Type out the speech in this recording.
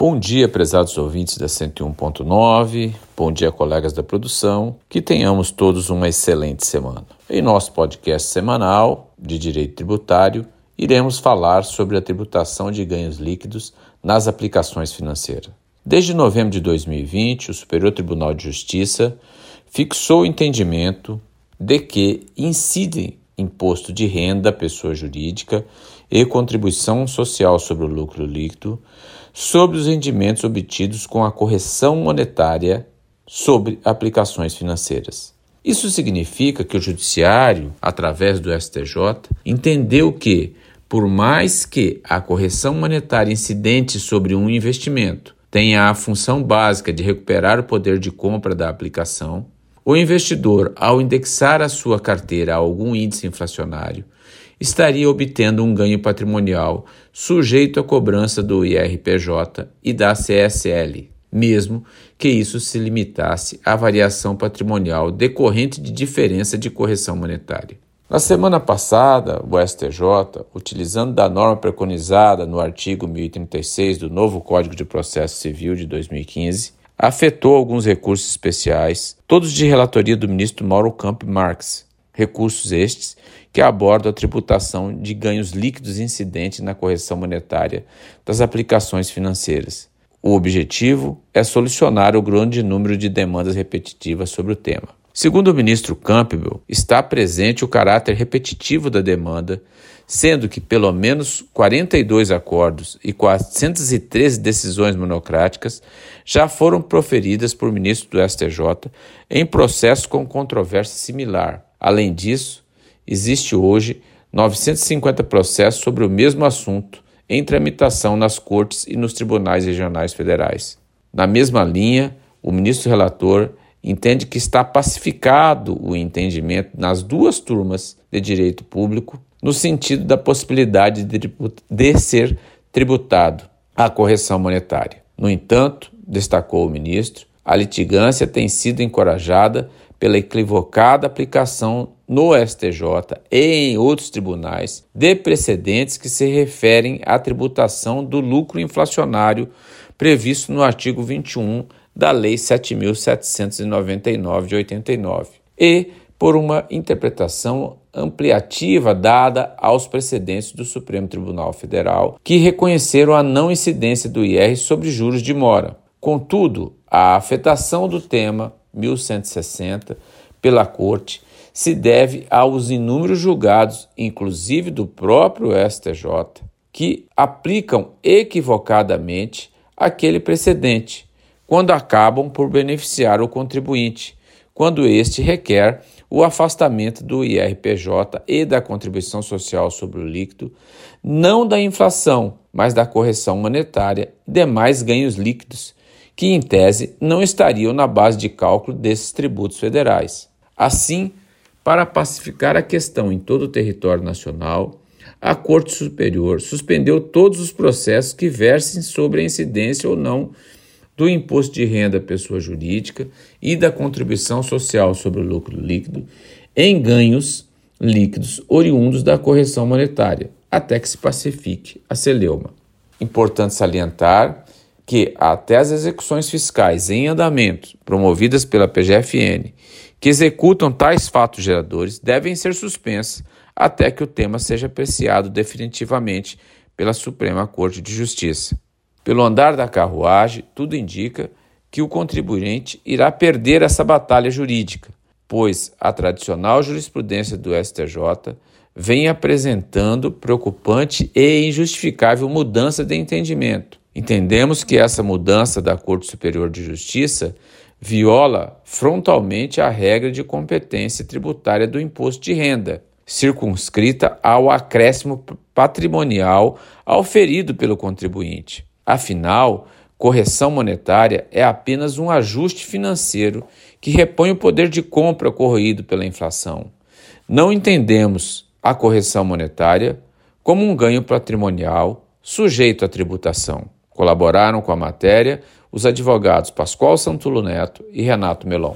Bom dia, prezados ouvintes da 101.9. Bom dia, colegas da produção. Que tenhamos todos uma excelente semana. Em nosso podcast semanal de direito tributário, iremos falar sobre a tributação de ganhos líquidos nas aplicações financeiras. Desde novembro de 2020, o Superior Tribunal de Justiça fixou o entendimento de que incidem imposto de renda pessoa jurídica e contribuição social sobre o lucro líquido sobre os rendimentos obtidos com a correção monetária sobre aplicações financeiras. Isso significa que o Judiciário, através do STJ, entendeu que, por mais que a correção monetária incidente sobre um investimento tenha a função básica de recuperar o poder de compra da aplicação, o investidor, ao indexar a sua carteira a algum índice inflacionário, estaria obtendo um ganho patrimonial sujeito à cobrança do IRPJ e da CSL, mesmo que isso se limitasse à variação patrimonial decorrente de diferença de correção monetária. Na semana passada, o STJ, utilizando da norma preconizada no artigo 1036 do novo Código de Processo Civil de 2015, afetou alguns recursos especiais, todos de relatoria do ministro Mauro Campo Marques. Recursos estes que abordam a tributação de ganhos líquidos incidentes na correção monetária das aplicações financeiras. O objetivo é solucionar o grande número de demandas repetitivas sobre o tema. Segundo o ministro Campbell, está presente o caráter repetitivo da demanda sendo que pelo menos 42 acordos e 413 decisões monocráticas já foram proferidas por ministros do STJ em processo com controvérsia similar. Além disso, existe hoje 950 processos sobre o mesmo assunto em tramitação nas cortes e nos tribunais regionais federais. Na mesma linha, o ministro relator entende que está pacificado o entendimento nas duas turmas de direito público no sentido da possibilidade de, de ser tributado a correção monetária. No entanto, destacou o ministro, a litigância tem sido encorajada pela equivocada aplicação no STJ e em outros tribunais de precedentes que se referem à tributação do lucro inflacionário previsto no artigo 21 da Lei 7.799 de 89 e por uma interpretação ampliativa dada aos precedentes do Supremo Tribunal Federal, que reconheceram a não incidência do IR sobre juros de mora. Contudo, a afetação do tema 1160 pela Corte se deve aos inúmeros julgados, inclusive do próprio STJ, que aplicam equivocadamente aquele precedente, quando acabam por beneficiar o contribuinte, quando este requer o afastamento do IRPJ e da contribuição social sobre o líquido, não da inflação, mas da correção monetária e demais ganhos líquidos, que em tese não estariam na base de cálculo desses tributos federais. Assim, para pacificar a questão em todo o território nacional, a Corte Superior suspendeu todos os processos que versem sobre a incidência ou não do imposto de renda à pessoa jurídica e da contribuição social sobre o lucro líquido em ganhos líquidos oriundos da correção monetária, até que se pacifique a celeuma. Importante salientar que até as execuções fiscais em andamento promovidas pela PGFN que executam tais fatos geradores devem ser suspensas até que o tema seja apreciado definitivamente pela Suprema Corte de Justiça. Pelo andar da carruagem, tudo indica que o contribuinte irá perder essa batalha jurídica, pois a tradicional jurisprudência do STJ vem apresentando preocupante e injustificável mudança de entendimento. Entendemos que essa mudança da Corte Superior de Justiça viola frontalmente a regra de competência tributária do imposto de renda, circunscrita ao acréscimo patrimonial auferido pelo contribuinte. Afinal, correção monetária é apenas um ajuste financeiro que repõe o poder de compra corroído pela inflação. Não entendemos a correção monetária como um ganho patrimonial sujeito à tributação. Colaboraram com a matéria os advogados Pascoal Santulo Neto e Renato Melon.